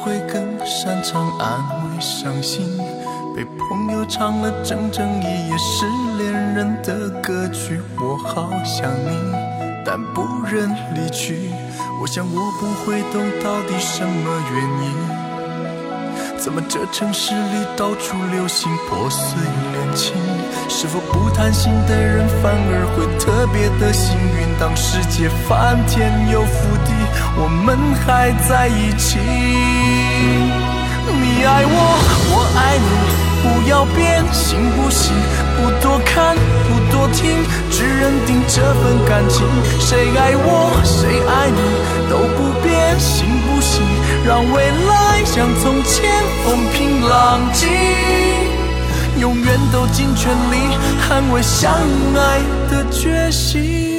会更擅长安慰伤心。被朋友唱了整整一夜失恋人的歌曲，我好想你，但不忍离去。我想我不会懂到底什么原因。怎么这城市里到处流行破碎恋情？是否不贪心的人反而会特别的幸运？当世界翻天又覆地，我们还在一起。你爱我，我爱你，不要变行不行？不多看，不多听，只认定这份感情。谁爱我，谁爱你，都不变行不行？让未来像从前风平浪静，永远都尽全力捍卫相爱的决心。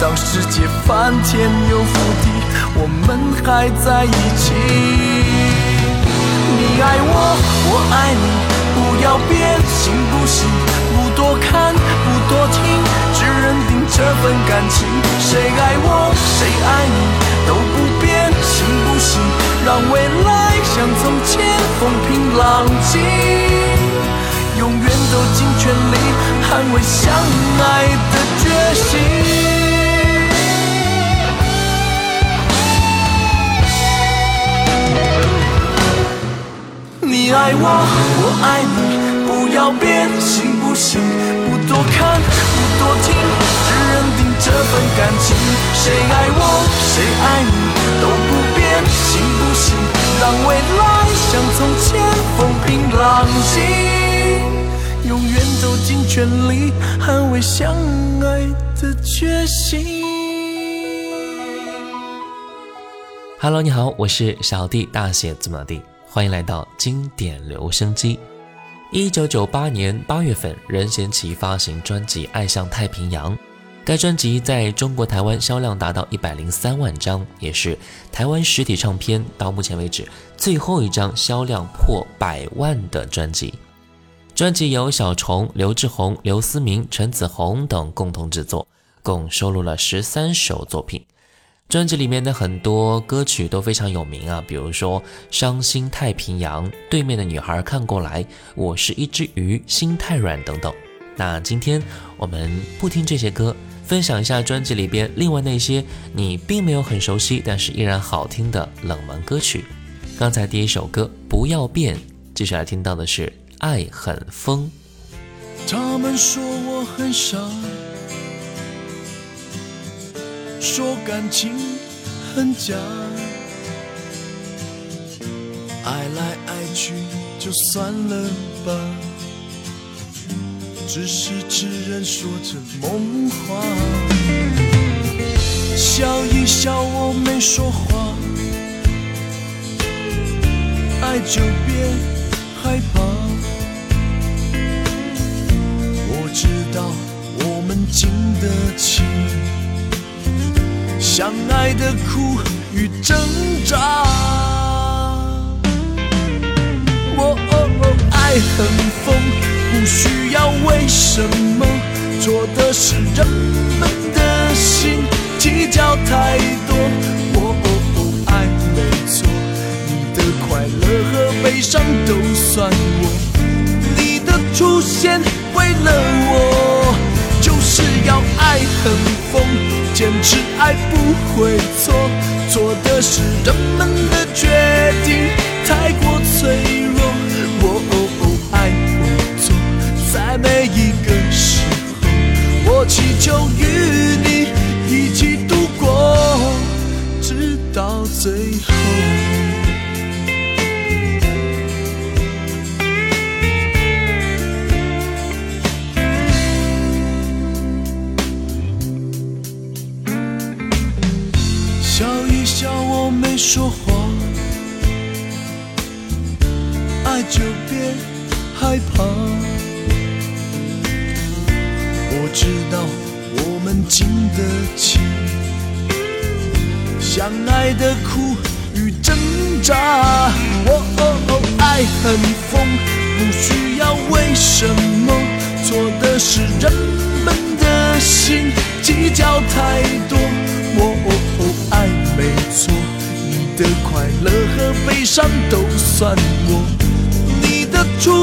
当世界翻天又覆地，我们还在一起。你爱我，我爱你，不要变行不行？不多看，不多听，只认定这份感情。谁爱我，谁爱你，都不变行不行？让未来像从前风平浪静，永远都尽全力捍卫相爱的决心。爱我，我爱你，不要变，行不行？不多看，不多听，只认定这份感情。谁爱我，谁爱你，都不变，行不行？让未来像从前风平浪静，永远都尽全力捍卫相爱的决心。Hello，你好，我是小弟，大写字母的弟，欢迎来到经典留声机。一九九八年八月份，任贤齐发行专辑《爱向太平洋》，该专辑在中国台湾销量达到一百零三万张，也是台湾实体唱片到目前为止最后一张销量破百万的专辑。专辑由小虫、刘志宏、刘思明、陈子红等共同制作，共收录了十三首作品。专辑里面的很多歌曲都非常有名啊，比如说《伤心太平洋》、《对面的女孩看过来》、《我是一只鱼》、《心太软》等等。那今天我们不听这些歌，分享一下专辑里边另外那些你并没有很熟悉，但是依然好听的冷门歌曲。刚才第一首歌《不要变》，接下来听到的是《爱很疯》。他们说我很傻，说感情很假，爱来爱去就算了吧。只是痴人说着梦话，笑一笑，我没说话，爱就别害怕。我知道我们经得起相爱的苦与挣扎。我爱很疯。不需要为什么，错的是人们的心计较太多。我爱没错，你的快乐和悲伤都算我。你的出现为了我，就是要爱很疯，坚持爱不会错。错的是人们的决定太过脆弱。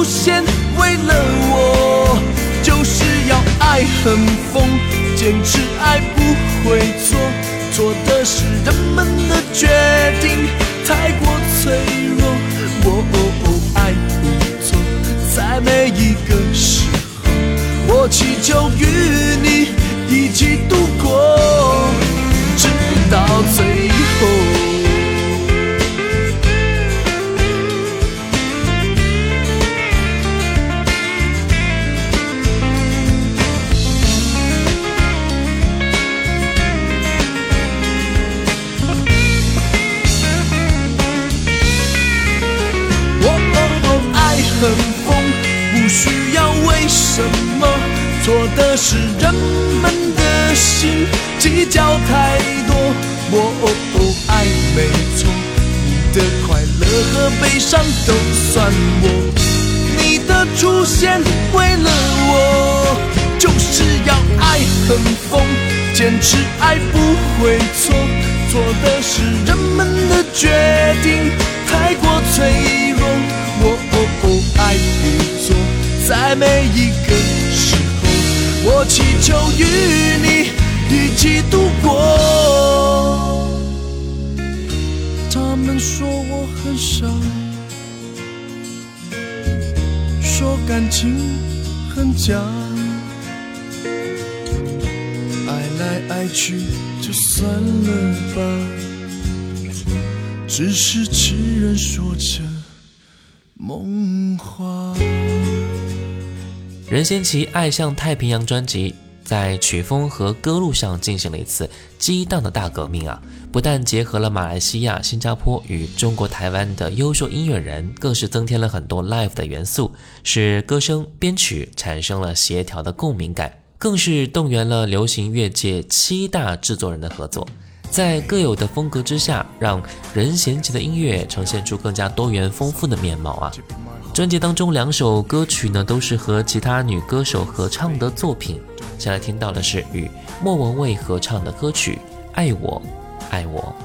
先为了我。就是要爱很疯，坚持爱不会错，错的是人们的决定太过脆弱。我爱不错，在每一个时候，我祈求与你一起度什么，错的是人们的心计较太多。我爱没错，你的快乐和悲伤都算我，你的出现为了我，就是要爱很疯，坚持爱不会错，错的是人们的决定太过脆弱。我。爱不，在每一个时候，我祈求与你一起度过。他们说我很傻，说感情很假，爱来爱去就算了吧，只是痴人说着。梦话。任贤齐《爱向太平洋》专辑在曲风和歌路上进行了一次激荡的大革命啊！不但结合了马来西亚、新加坡与中国台湾的优秀音乐人，更是增添了很多 live 的元素，使歌声编曲产生了协调的共鸣感，更是动员了流行乐界七大制作人的合作。在各有的风格之下，让任贤齐的音乐呈现出更加多元丰富的面貌啊！专辑当中两首歌曲呢，都是和其他女歌手合唱的作品。先来听到的是与莫文蔚合唱的歌曲《爱我，爱我》。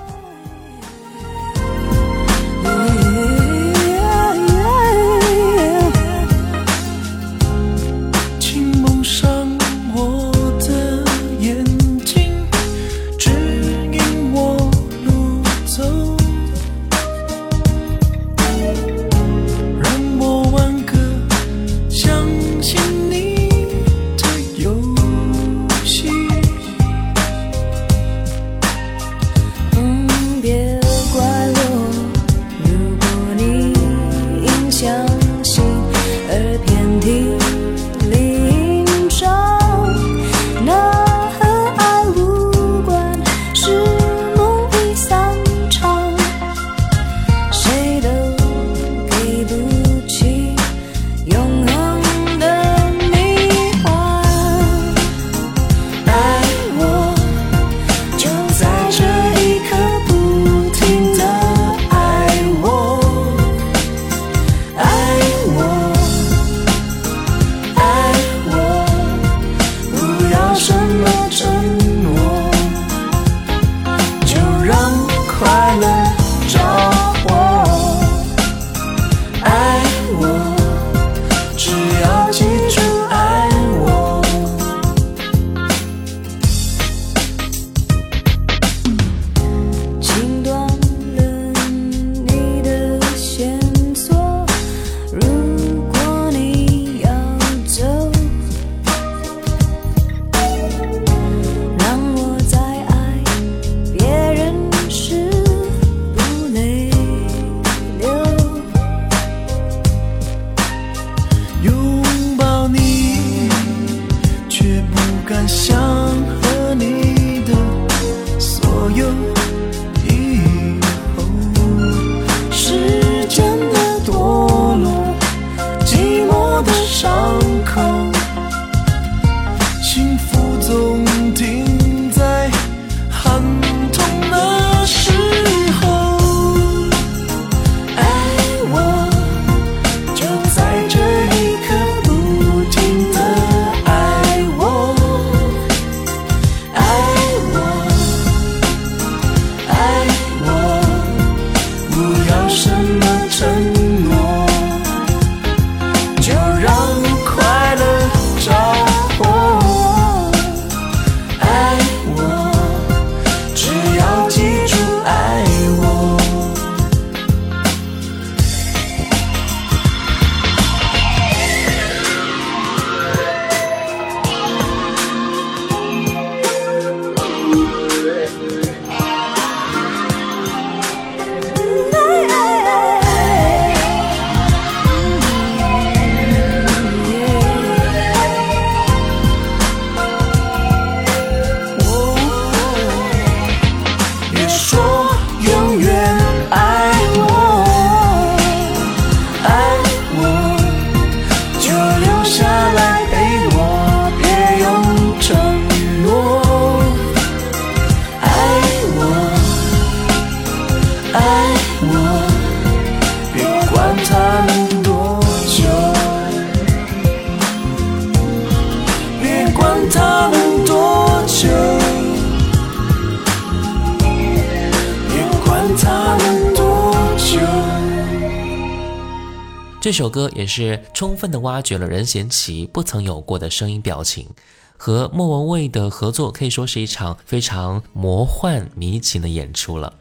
这首歌也是充分的挖掘了任贤齐不曾有过的声音表情，和莫文蔚的合作可以说是一场非常魔幻迷情的演出了。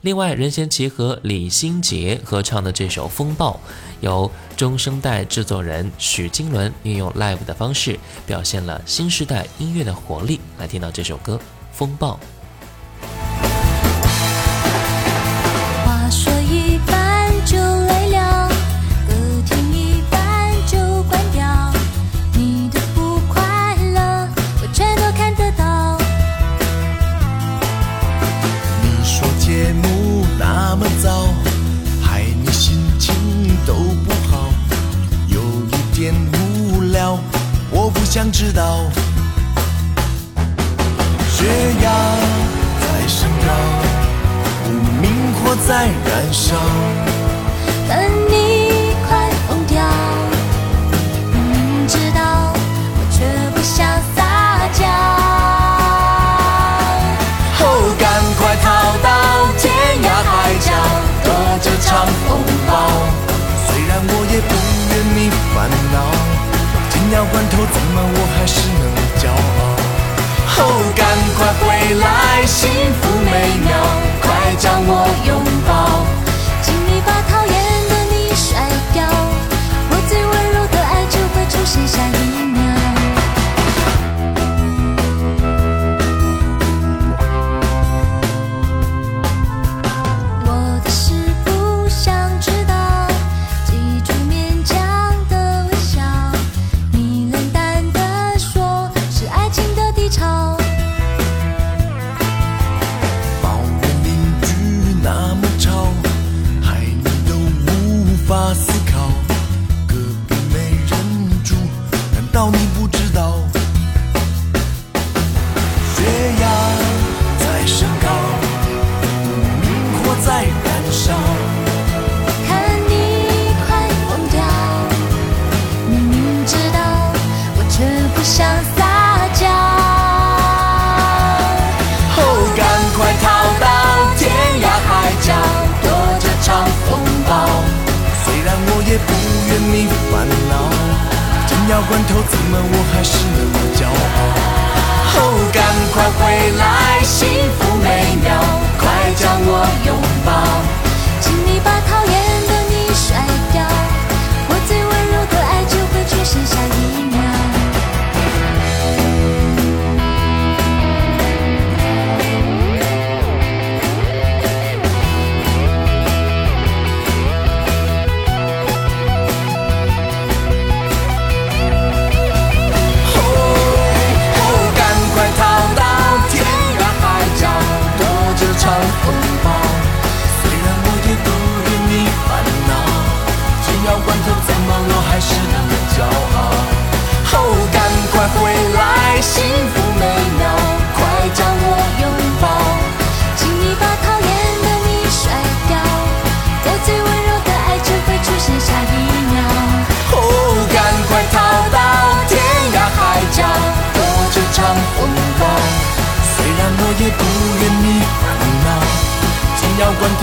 另外，任贤齐和李心洁合唱的这首《风暴》，由中生代制作人许金伦运用 live 的方式，表现了新时代音乐的活力。来听到这首歌《风暴》。都不好。有一点无聊我不想知道。血压在升高无名火在燃烧。么我还是能骄傲？哦，赶快回来，幸福美妙，快将我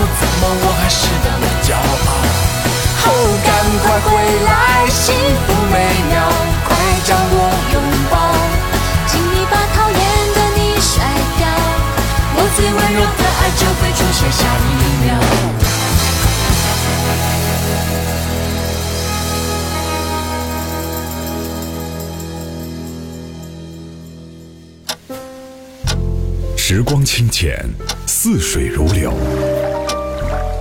那是那么骄傲。哦，赶快回来，幸福美妙，快将我拥抱，请你把讨厌的你甩掉，我最温柔的爱就会出现下一秒。时光清浅，似水如流；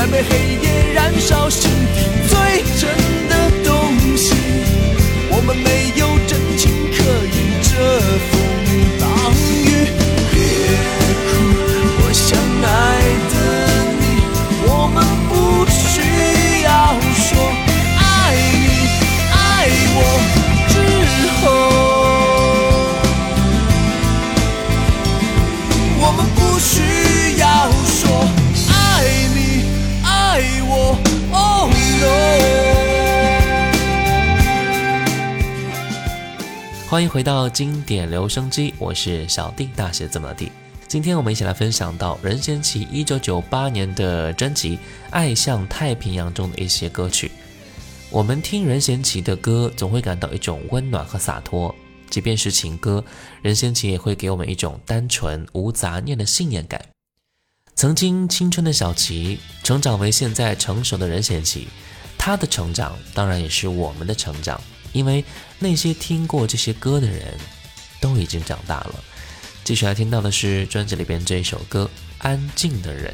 在被黑夜回到经典留声机，我是小弟，大写字母弟。今天我们一起来分享到任贤齐一九九八年的专辑《爱向太平洋》中的一些歌曲。我们听任贤齐的歌，总会感到一种温暖和洒脱。即便是情歌，任贤齐也会给我们一种单纯无杂念的信念感。曾经青春的小琪，成长为现在成熟的任贤齐，他的成长当然也是我们的成长，因为那些听过这些歌的人，都已经长大了。接下来听到的是专辑里边这一首歌《安静的人》。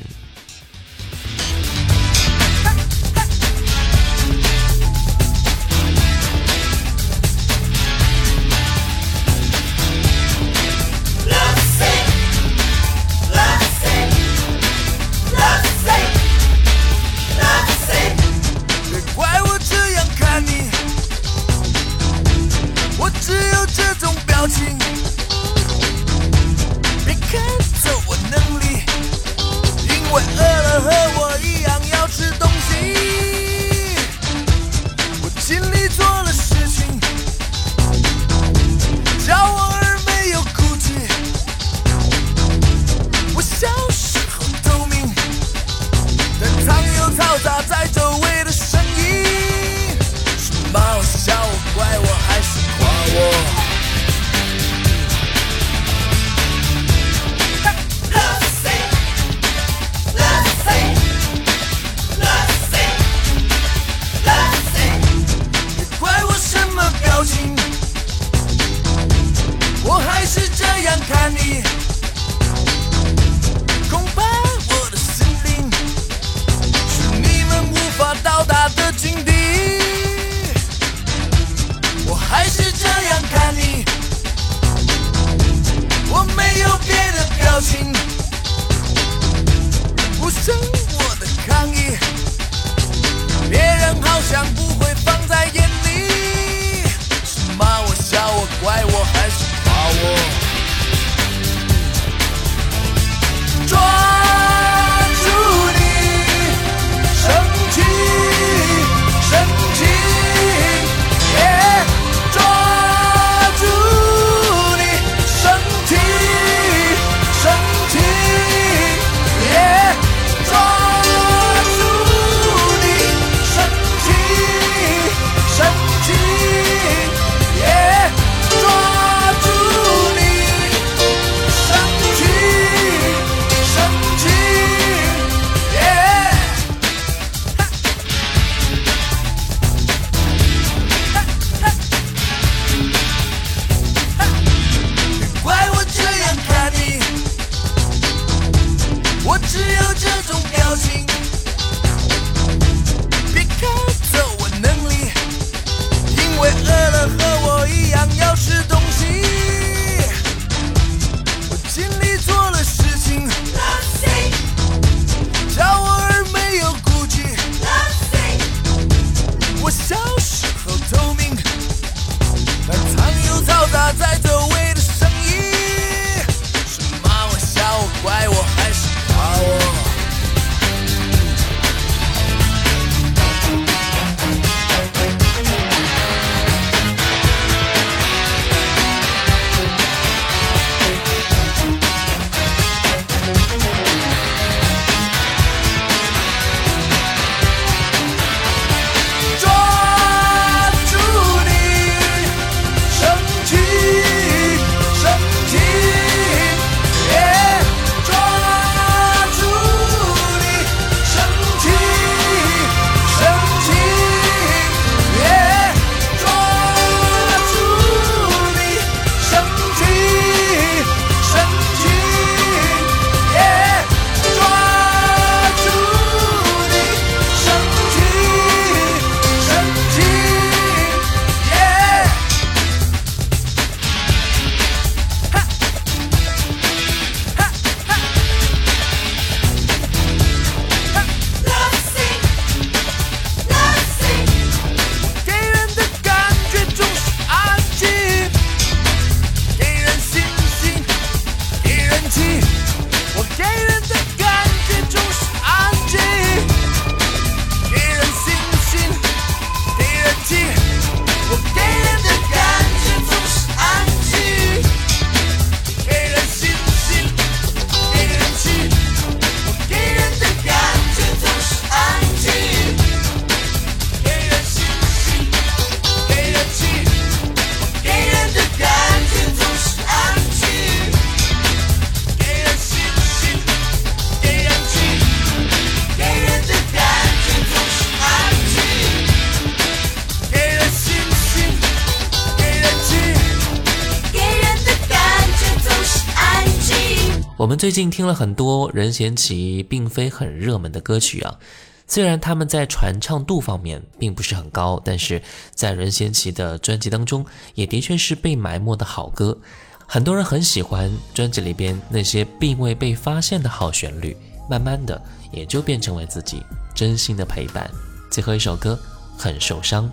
我们最近听了很多任贤齐并非很热门的歌曲啊，虽然他们在传唱度方面并不是很高，但是在任贤齐的专辑当中，也的确是被埋没的好歌。很多人很喜欢专辑里边那些并未被发现的好旋律，慢慢的也就变成为自己真心的陪伴。最后一首歌，很受伤。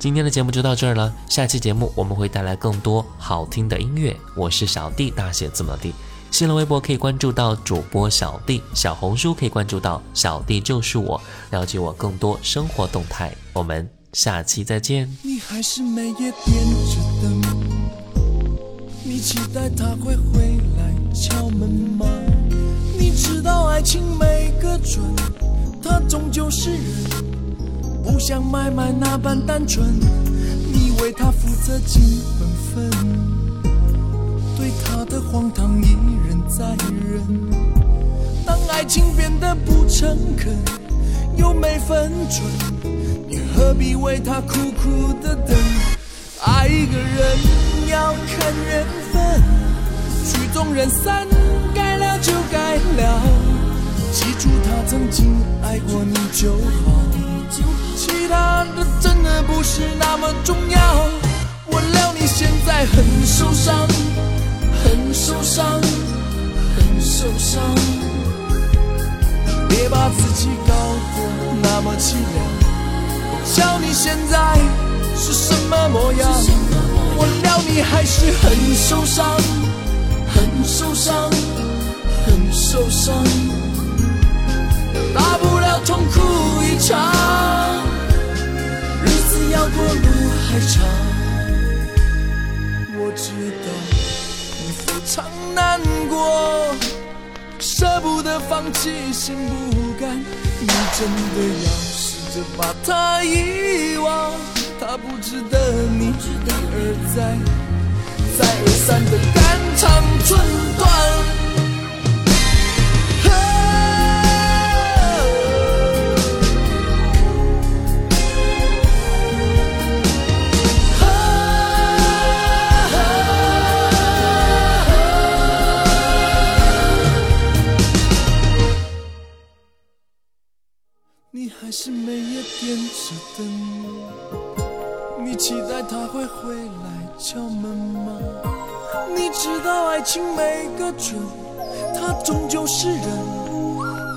今天的节目就到这儿了，下期节目我们会带来更多好听的音乐。我是小弟，大写字母 D。新浪微博可以关注到主播小弟，小红书可以关注到小弟就是我，了解我更多生活动态。我们下期再见。你还是每夜点着灯，你期待他会回来敲门吗？你知道爱情没个准，它终究是人，不像买卖那般单纯。你为他负责尽本分。他的荒唐依然在忍，当爱情变得不诚恳，又没分寸，你何必为他苦苦的等？爱一个人要看缘分，曲终人散，该了就该了，记住他曾经爱过你就好，其他的真的不是那么重要。我料你现在很受伤。很受伤，很受伤，别把自己搞得那么凄凉。瞧你现在是什么模样，我料你还是很受伤，很受伤，很受伤，大不了痛哭一场，日子要过路还长，放弃，心不甘。你真的要试着把他遗忘？他不值得你一而再、再而三的肝肠寸断。还是每夜点着灯，你期待他会回来敲门吗？你知道爱情没个准，它终究是人，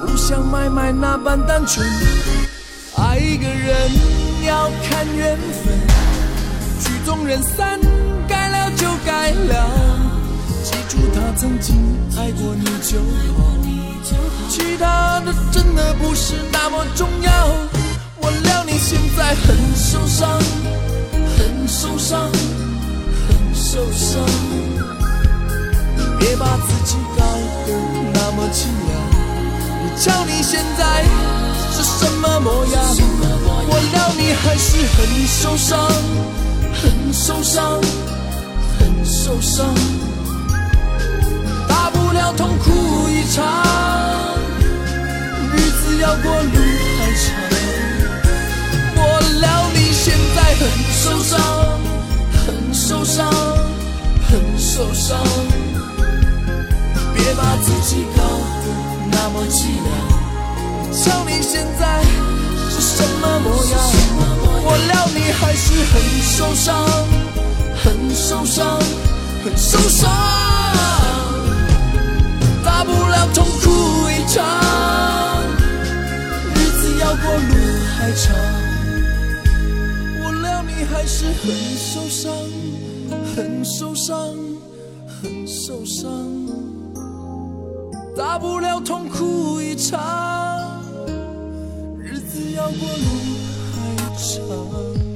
不像买卖那般单纯。爱一个人要看缘分，曲终人散，该了就该了，记住他曾经爱过你就好。其他的真的不是那么重要。我料你现在很受伤，很受伤，很受伤。别把自己搞得那么凄凉。你瞧你现在是什么模样？我料你还是很受伤，很受伤，很受伤。要痛苦一场，日子要过路还长。我料你现在很受伤，很受伤，很受伤。别把自己搞得那么凄凉。瞧你现在是什么模样？我料你还是很受伤，很受伤，很受伤。大不了痛哭一场，日子要过路还长。我料你还是很受伤，很受伤，很受伤。大不了痛哭一场，日子要过路还长。